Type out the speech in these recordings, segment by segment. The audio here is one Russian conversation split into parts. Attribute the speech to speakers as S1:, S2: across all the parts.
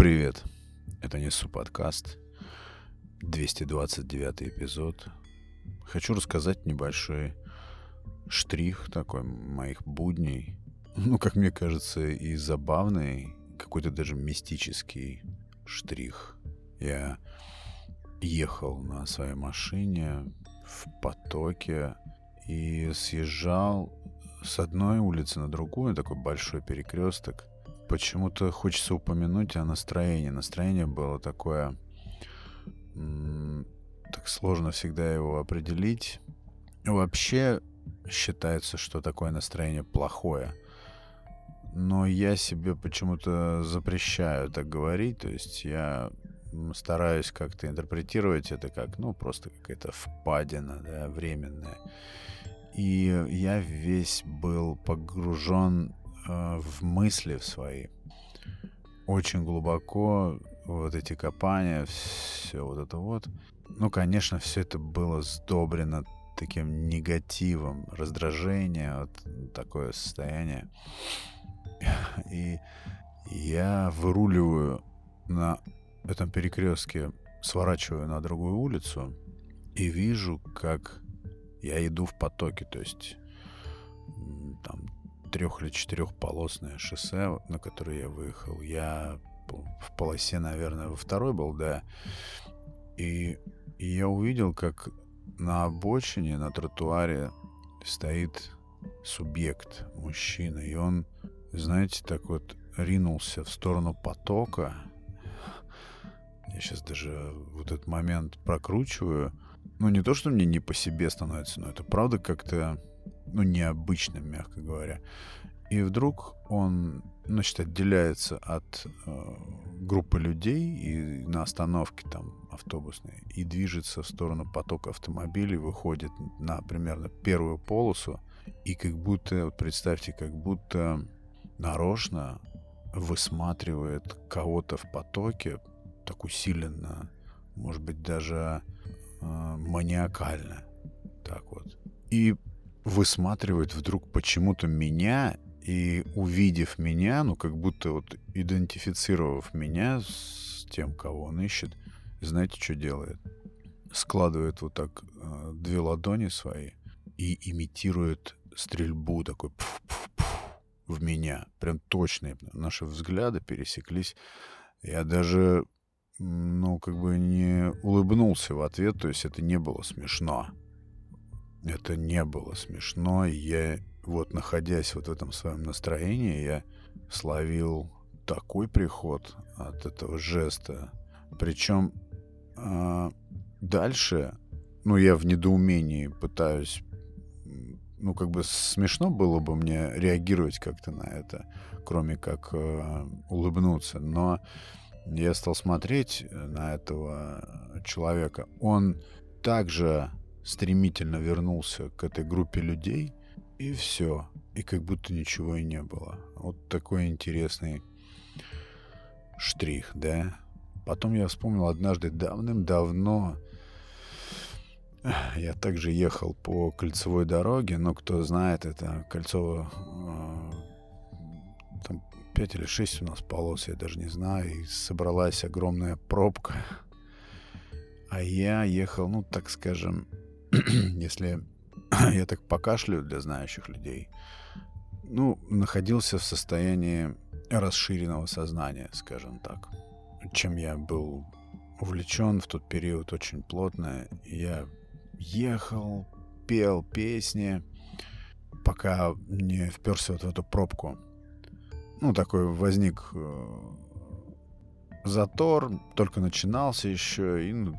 S1: Привет, это Несу подкаст, 229 эпизод. Хочу рассказать небольшой штрих такой моих будней. Ну, как мне кажется, и забавный, какой-то даже мистический штрих. Я ехал на своей машине в потоке и съезжал с одной улицы на другую, такой большой перекресток. Почему-то хочется упомянуть о настроении. Настроение было такое... Так сложно всегда его определить. Вообще считается, что такое настроение плохое. Но я себе почему-то запрещаю так говорить. То есть я стараюсь как-то интерпретировать это как, ну, просто какая-то впадина, да, временная. И я весь был погружен в мысли в свои. Очень глубоко вот эти копания, все вот это вот. Ну, конечно, все это было сдобрено таким негативом, раздражение, вот такое состояние. И я выруливаю на этом перекрестке, сворачиваю на другую улицу и вижу, как я иду в потоке, то есть там трех или четырехполосное шоссе, на которое я выехал. Я в полосе, наверное, во второй был, да. И, и я увидел, как на обочине, на тротуаре стоит субъект, мужчина. И он, знаете, так вот ринулся в сторону потока. Я сейчас даже вот этот момент прокручиваю. Ну, не то, что мне не по себе становится, но это правда как-то ну, необычным, мягко говоря. И вдруг он, значит, отделяется от э, группы людей и на остановке там автобусной и движется в сторону потока автомобилей, выходит на примерно первую полосу и как будто, вот представьте, как будто нарочно высматривает кого-то в потоке так усиленно, может быть, даже э, маниакально. Так вот. И высматривает вдруг почему-то меня и увидев меня, ну как будто вот идентифицировав меня с тем, кого он ищет, знаете, что делает? Складывает вот так э, две ладони свои и имитирует стрельбу такой пф -пф -пф, в меня. Прям точные наши взгляды пересеклись. Я даже, ну, как бы не улыбнулся в ответ, то есть это не было смешно. Это не было смешно. Я вот находясь вот в этом своем настроении, я словил такой приход от этого жеста. Причем э, дальше, ну, я в недоумении пытаюсь, ну, как бы смешно было бы мне реагировать как-то на это, кроме как э, улыбнуться. Но я стал смотреть на этого человека. Он также стремительно вернулся к этой группе людей, и все. И как будто ничего и не было. Вот такой интересный штрих, да? Потом я вспомнил однажды давным-давно, я также ехал по кольцевой дороге, но кто знает, это кольцо э, там 5 или 6 у нас полос, я даже не знаю, и собралась огромная пробка. А я ехал, ну, так скажем, если я так покашляю для знающих людей, ну, находился в состоянии расширенного сознания, скажем так, чем я был увлечен в тот период очень плотно. Я ехал, пел песни, пока не вперся вот в эту пробку. Ну, такой возник э, затор, только начинался еще, и ну,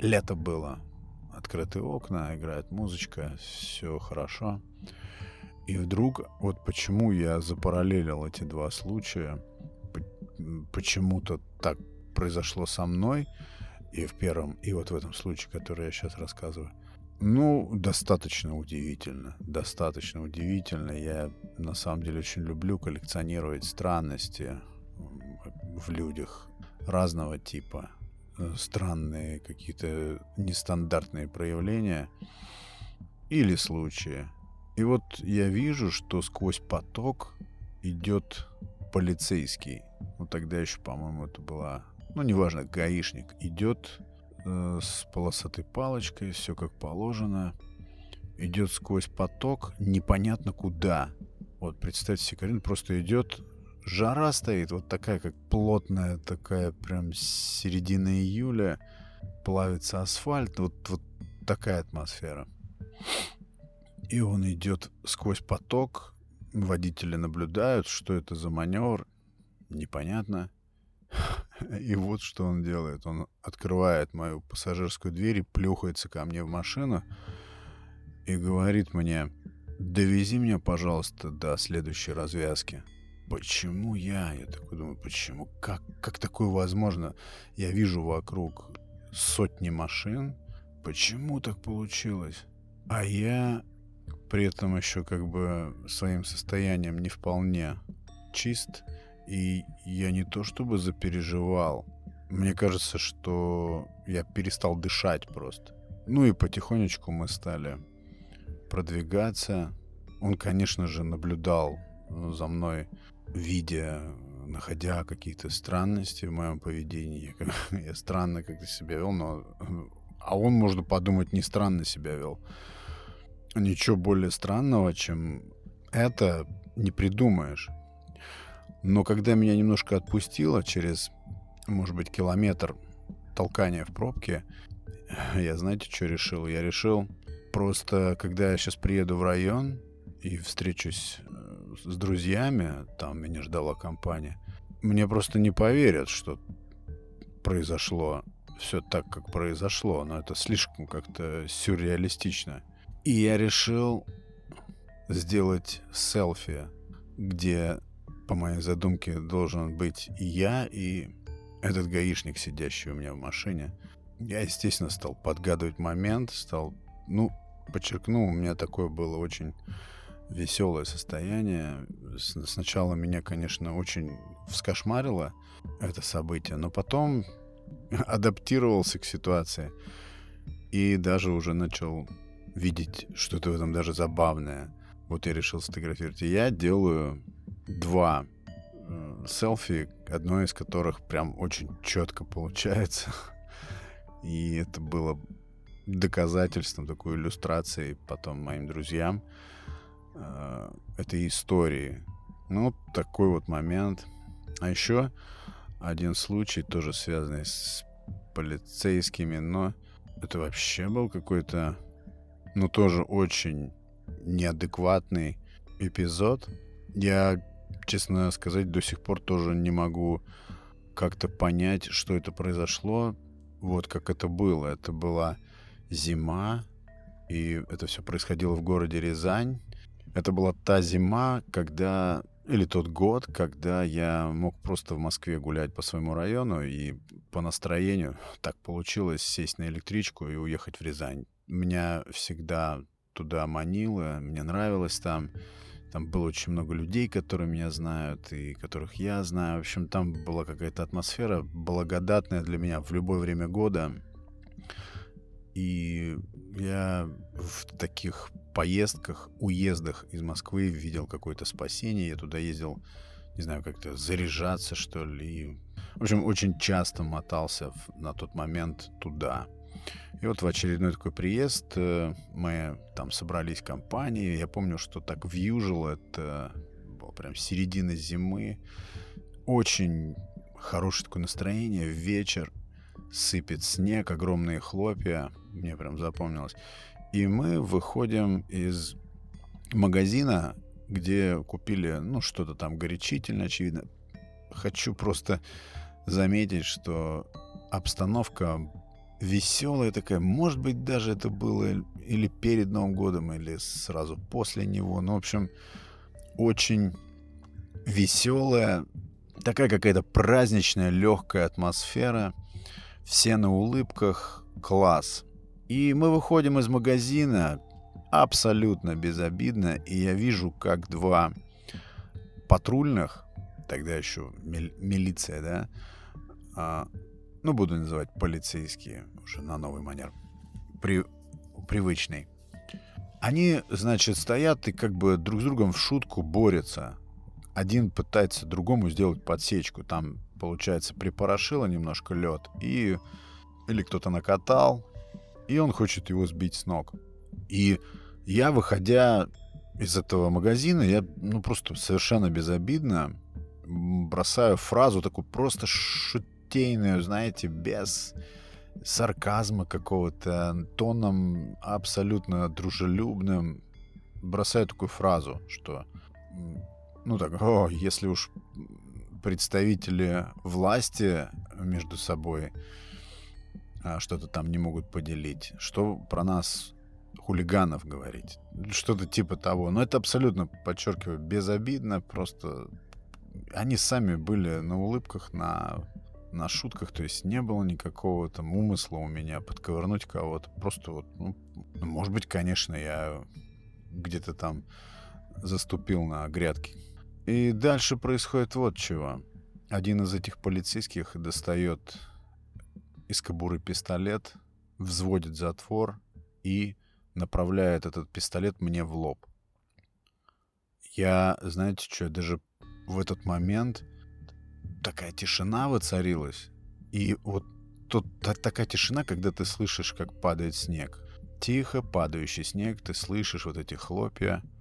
S1: лето было открытые окна, играет музычка, все хорошо. И вдруг, вот почему я запараллелил эти два случая, почему-то так произошло со мной, и в первом, и вот в этом случае, который я сейчас рассказываю. Ну, достаточно удивительно, достаточно удивительно. Я на самом деле очень люблю коллекционировать странности в людях разного типа. Э, странные какие-то нестандартные проявления или случаи. И вот я вижу, что сквозь поток идет полицейский, ну тогда еще, по-моему, это была, ну неважно, гаишник, идет э, с полосатой палочкой, все как положено, идет сквозь поток, непонятно куда. Вот представьте себе, Карин просто идет, жара стоит, вот такая, как плотная, такая прям середина июля, плавится асфальт, вот, вот такая атмосфера. И он идет сквозь поток, водители наблюдают, что это за маневр, непонятно. И вот что он делает. Он открывает мою пассажирскую дверь и плюхается ко мне в машину и говорит мне, довези меня, пожалуйста, до следующей развязки. Почему я? Я такой думаю, почему? Как, как такое возможно? Я вижу вокруг сотни машин. Почему так получилось? А я при этом еще как бы своим состоянием не вполне чист. И я не то чтобы запереживал. Мне кажется, что я перестал дышать просто. Ну и потихонечку мы стали продвигаться. Он, конечно же, наблюдал за мной, видя, находя какие-то странности в моем поведении. Я странно как-то себя вел, но... А он, можно подумать, не странно себя вел. Ничего более странного, чем это, не придумаешь. Но когда меня немножко отпустило через, может быть, километр толкания в пробке, я знаете, что решил? Я решил просто, когда я сейчас приеду в район и встречусь с друзьями, там меня ждала компания, мне просто не поверят, что произошло все так, как произошло. Но это слишком как-то сюрреалистично. И я решил сделать селфи, где, по моей задумке, должен быть и я, и этот гаишник, сидящий у меня в машине. Я, естественно, стал подгадывать момент, стал, ну, подчеркну, у меня такое было очень веселое состояние. Сначала меня, конечно, очень вскошмарило это событие, но потом адаптировался к ситуации и даже уже начал видеть что-то в этом даже забавное. Вот я решил сфотографировать. И я делаю два э, селфи, одно из которых прям очень четко получается. И это было доказательством, такой иллюстрацией потом моим друзьям э, этой истории. Ну, такой вот момент. А еще один случай, тоже связанный с полицейскими, но это вообще был какой-то ну, тоже очень неадекватный эпизод. Я, честно сказать, до сих пор тоже не могу как-то понять, что это произошло. Вот как это было. Это была зима, и это все происходило в городе Рязань. Это была та зима, когда или тот год, когда я мог просто в Москве гулять по своему району и по настроению так получилось сесть на электричку и уехать в Рязань меня всегда туда манило, мне нравилось там. Там было очень много людей, которые меня знают и которых я знаю. В общем, там была какая-то атмосфера благодатная для меня в любое время года. И я в таких поездках, уездах из Москвы видел какое-то спасение. Я туда ездил, не знаю, как-то заряжаться, что ли. В общем, очень часто мотался на тот момент туда. И вот в очередной такой приезд э, мы там собрались компанией. Я помню, что так вьюжил, это было прям середина зимы. Очень хорошее такое настроение. Вечер, сыпет снег, огромные хлопья. Мне прям запомнилось. И мы выходим из магазина, где купили, ну, что-то там горячительное, очевидно. Хочу просто заметить, что обстановка веселая такая. Может быть, даже это было или перед Новым годом, или сразу после него. Ну, в общем, очень веселая, такая какая-то праздничная, легкая атмосфера. Все на улыбках. Класс. И мы выходим из магазина абсолютно безобидно, и я вижу, как два патрульных, тогда еще милиция, да, а, ну, буду называть полицейские, уже на новый манер, при, привычный. Они, значит, стоят и как бы друг с другом в шутку борются. один пытается другому сделать подсечку. Там, получается, припорошило немножко лед, и или кто-то накатал, и он хочет его сбить с ног. И я, выходя из этого магазина, я ну, просто совершенно безобидно бросаю фразу такую просто шутейную, знаете, без сарказма какого-то, тоном абсолютно дружелюбным. Бросаю такую фразу, что ну так, о, если уж представители власти между собой что-то там не могут поделить, что про нас хулиганов говорить, что-то типа того. Но это абсолютно, подчеркиваю, безобидно, просто они сами были на улыбках, на, на шутках, то есть не было никакого там умысла у меня подковырнуть кого-то. Просто вот, ну, ну может быть, конечно, я где-то там заступил на грядки и дальше происходит вот чего. Один из этих полицейских достает из кобуры пистолет, взводит затвор и направляет этот пистолет мне в лоб. Я, знаете что, даже в этот момент такая тишина воцарилась. И вот тут такая тишина, когда ты слышишь, как падает снег. Тихо падающий снег, ты слышишь вот эти хлопья —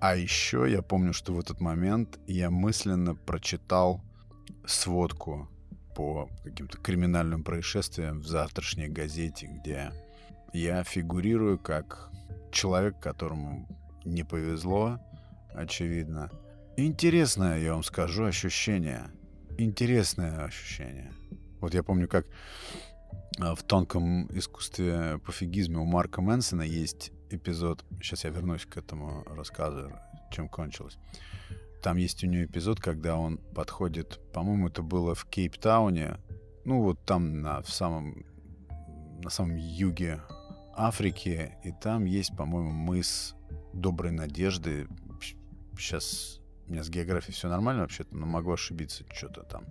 S1: а еще я помню, что в этот момент я мысленно прочитал сводку по каким-то криминальным происшествиям в завтрашней газете, где я фигурирую как человек, которому не повезло, очевидно. Интересное, я вам скажу, ощущение. Интересное ощущение. Вот я помню, как а, в тонком искусстве пофигизма у Марка Мэнсона есть эпизод, сейчас я вернусь к этому рассказу, чем кончилось. Там есть у него эпизод, когда он подходит, по-моему, это было в Кейптауне, ну вот там на, в самом, на самом юге Африки, и там есть, по-моему, мыс Доброй Надежды. Сейчас у меня с географией все нормально вообще-то, но могу ошибиться что-то там.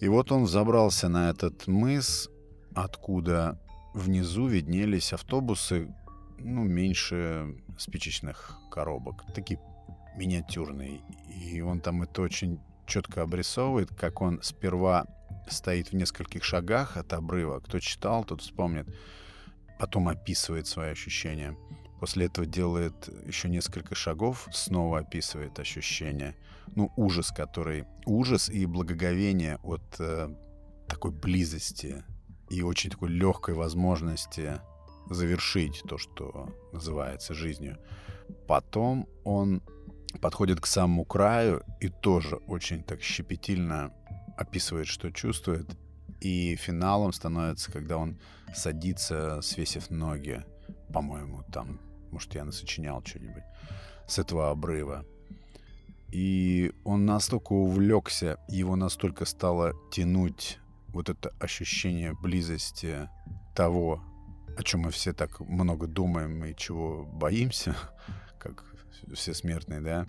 S1: И вот он забрался на этот мыс, откуда внизу виднелись автобусы, ну, меньше спичечных коробок. Такие миниатюрные. И он там это очень четко обрисовывает, как он сперва стоит в нескольких шагах от обрыва. Кто читал, тот вспомнит. Потом описывает свои ощущения. После этого делает еще несколько шагов, снова описывает ощущения. Ну, ужас, который... Ужас и благоговение от э, такой близости и очень такой легкой возможности завершить то, что называется жизнью. Потом он подходит к самому краю и тоже очень так щепетильно описывает, что чувствует. И финалом становится, когда он садится, свесив ноги, по-моему, там, может, я насочинял что-нибудь, с этого обрыва. И он настолько увлекся, его настолько стало тянуть вот это ощущение близости того, о чем мы все так много думаем и чего боимся, все смертные, да,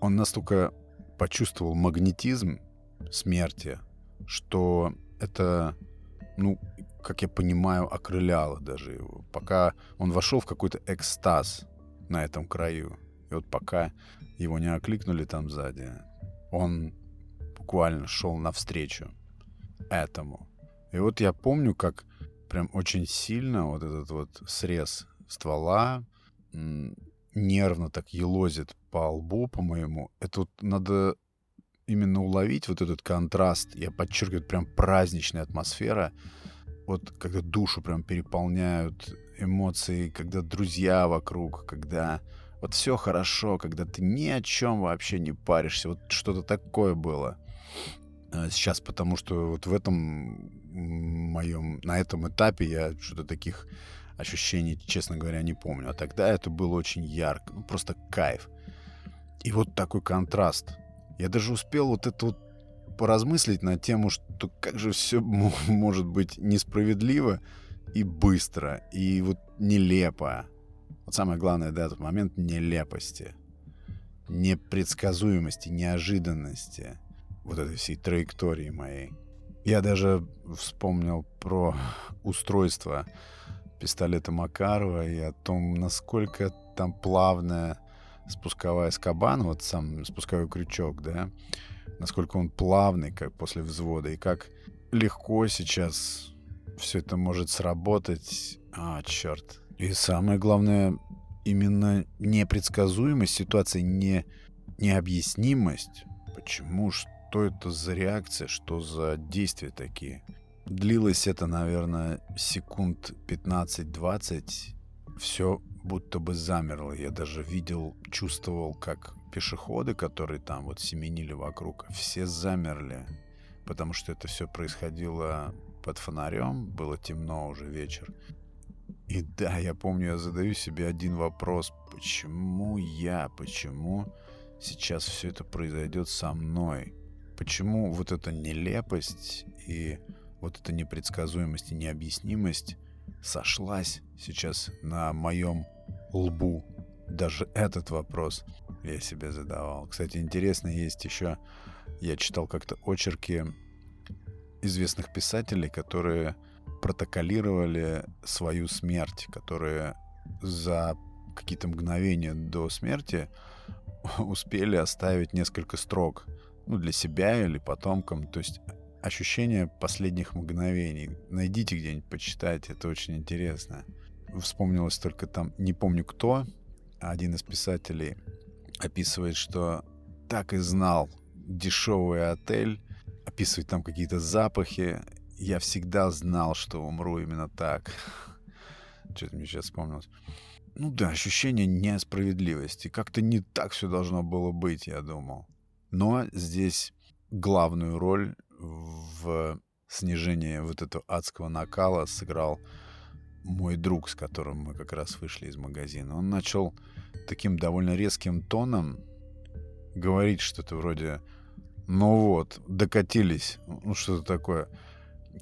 S1: он настолько почувствовал магнетизм смерти, что это, ну, как я понимаю, окрыляло даже его. Пока он вошел в какой-то экстаз на этом краю. И вот пока его не окликнули там сзади, он буквально шел навстречу этому. И вот я помню, как прям очень сильно вот этот вот срез ствола нервно так елозит по лбу, по-моему. Это вот надо именно уловить вот этот контраст. Я подчеркиваю, прям праздничная атмосфера. Вот когда душу прям переполняют эмоции, когда друзья вокруг, когда вот все хорошо, когда ты ни о чем вообще не паришься. Вот что-то такое было. Э, сейчас, потому что вот в этом моем, на этом этапе я что-то таких ощущений, честно говоря, не помню. А тогда это было очень ярко, ну, просто кайф. И вот такой контраст. Я даже успел вот это вот поразмыслить на тему, что как же все может быть несправедливо и быстро, и вот нелепо. Вот самое главное, да, этот момент нелепости, непредсказуемости, неожиданности вот этой всей траектории моей. Я даже вспомнил про устройство пистолета Макарова и о том, насколько там плавная спусковая скобан, вот сам спусковой крючок, да, насколько он плавный, как после взвода, и как легко сейчас все это может сработать. А, черт. И самое главное, именно непредсказуемость ситуации, не, необъяснимость. Почему, что это за реакция, что за действия такие? Длилось это, наверное, секунд 15-20. Все будто бы замерло. Я даже видел, чувствовал, как пешеходы, которые там вот семенили вокруг, все замерли. Потому что это все происходило под фонарем, было темно уже вечер. И да, я помню, я задаю себе один вопрос. Почему я, почему сейчас все это произойдет со мной? Почему вот эта нелепость и вот эта непредсказуемость и необъяснимость сошлась сейчас на моем лбу? Даже этот вопрос я себе задавал. Кстати, интересно, есть еще... Я читал как-то очерки известных писателей, которые протоколировали свою смерть, которые за какие-то мгновения до смерти успели оставить несколько строк ну, для себя или потомкам. То есть ощущение последних мгновений. Найдите где-нибудь, почитайте, это очень интересно. Вспомнилось только там, не помню кто, один из писателей описывает, что так и знал дешевый отель, описывает там какие-то запахи. Я всегда знал, что умру именно так. Что-то мне сейчас вспомнилось. Ну да, ощущение несправедливости. Как-то не так все должно было быть, я думал. Но здесь главную роль в снижении вот этого адского накала сыграл мой друг, с которым мы как раз вышли из магазина. Он начал таким довольно резким тоном говорить что-то вроде «Ну вот, докатились». Ну, что-то такое.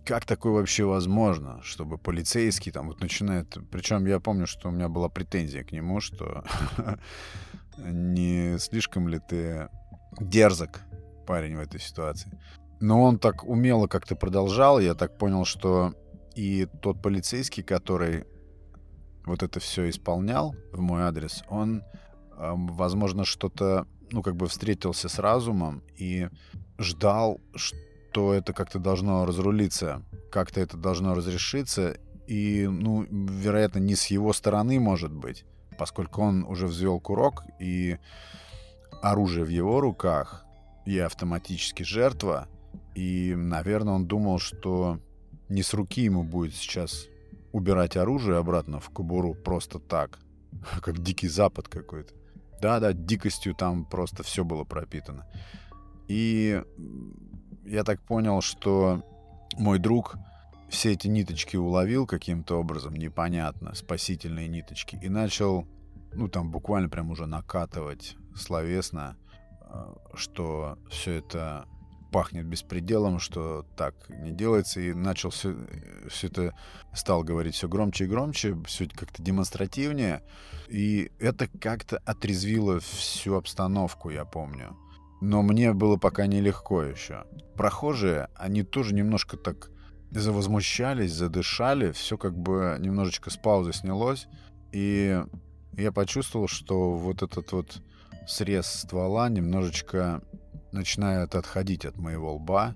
S1: Как такое вообще возможно, чтобы полицейский там вот начинает... Причем я помню, что у меня была претензия к нему, что не слишком ли ты дерзок, парень, в этой ситуации. Но он так умело как-то продолжал, я так понял, что и тот полицейский, который вот это все исполнял в мой адрес, он, возможно, что-то, ну, как бы встретился с разумом и ждал, что это как-то должно разрулиться, как-то это должно разрешиться, и, ну, вероятно, не с его стороны, может быть, поскольку он уже взвел курок, и оружие в его руках, и автоматически жертва, и, наверное, он думал, что не с руки ему будет сейчас убирать оружие обратно в кобуру просто так, как дикий запад какой-то. Да-да, дикостью там просто все было пропитано. И я так понял, что мой друг все эти ниточки уловил каким-то образом, непонятно, спасительные ниточки, и начал, ну там буквально прям уже накатывать словесно, э, что все это пахнет беспределом, что так не делается, и начал все, все это, стал говорить все громче и громче, все как-то демонстративнее, и это как-то отрезвило всю обстановку, я помню. Но мне было пока нелегко еще. Прохожие, они тоже немножко так завозмущались, задышали, все как бы немножечко с паузы снялось, и я почувствовал, что вот этот вот срез ствола немножечко начинает отходить от моего лба,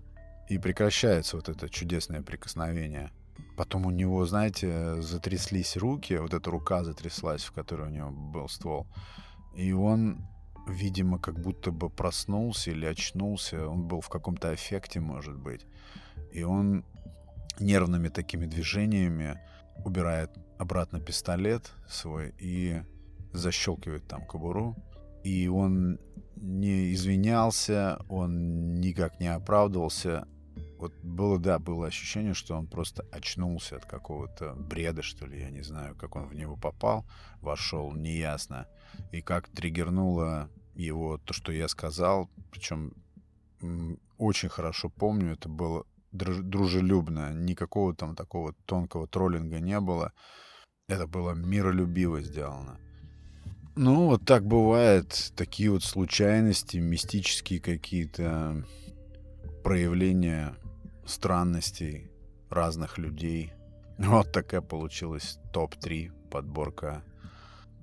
S1: и прекращается вот это чудесное прикосновение. Потом у него, знаете, затряслись руки, вот эта рука затряслась, в которой у него был ствол. И он, видимо, как будто бы проснулся или очнулся. Он был в каком-то эффекте, может быть. И он нервными такими движениями убирает обратно пистолет свой и защелкивает там кобуру. И он не извинялся, он никак не оправдывался. Вот было, да, было ощущение, что он просто очнулся от какого-то бреда, что ли, я не знаю, как он в него попал, вошел, неясно. И как триггернуло его то, что я сказал, причем очень хорошо помню, это было дружелюбно, никакого там такого тонкого троллинга не было. Это было миролюбиво сделано. Ну, вот так бывает. Такие вот случайности, мистические какие-то проявления странностей разных людей. Вот такая получилась топ-3 подборка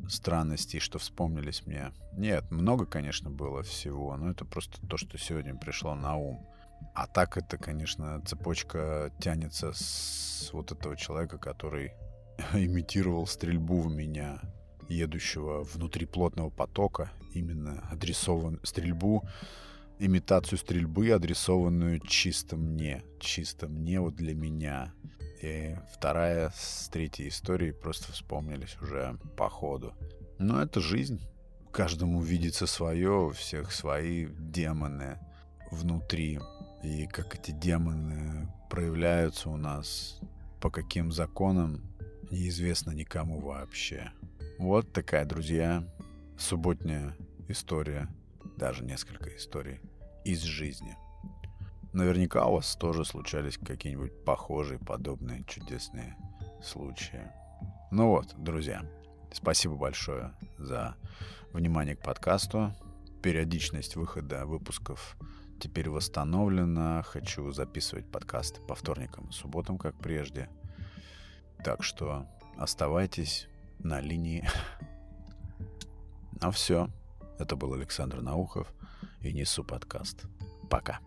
S1: странностей, что вспомнились мне. Нет, много, конечно, было всего, но это просто то, что сегодня пришло на ум. А так это, конечно, цепочка тянется с вот этого человека, который имитировал стрельбу в меня, едущего внутри плотного потока, именно адресован стрельбу, имитацию стрельбы, адресованную чисто мне, чисто мне, вот для меня. И вторая с третьей истории просто вспомнились уже по ходу. Но это жизнь. Каждому видится свое, у всех свои демоны внутри. И как эти демоны проявляются у нас, по каким законам, неизвестно никому вообще. Вот такая, друзья, субботняя история, даже несколько историй из жизни. Наверняка у вас тоже случались какие-нибудь похожие, подобные чудесные случаи. Ну вот, друзья, спасибо большое за внимание к подкасту. Периодичность выхода выпусков теперь восстановлена. Хочу записывать подкасты по вторникам и субботам, как прежде. Так что оставайтесь на линии. А все. Это был Александр Наухов и Несу подкаст. Пока.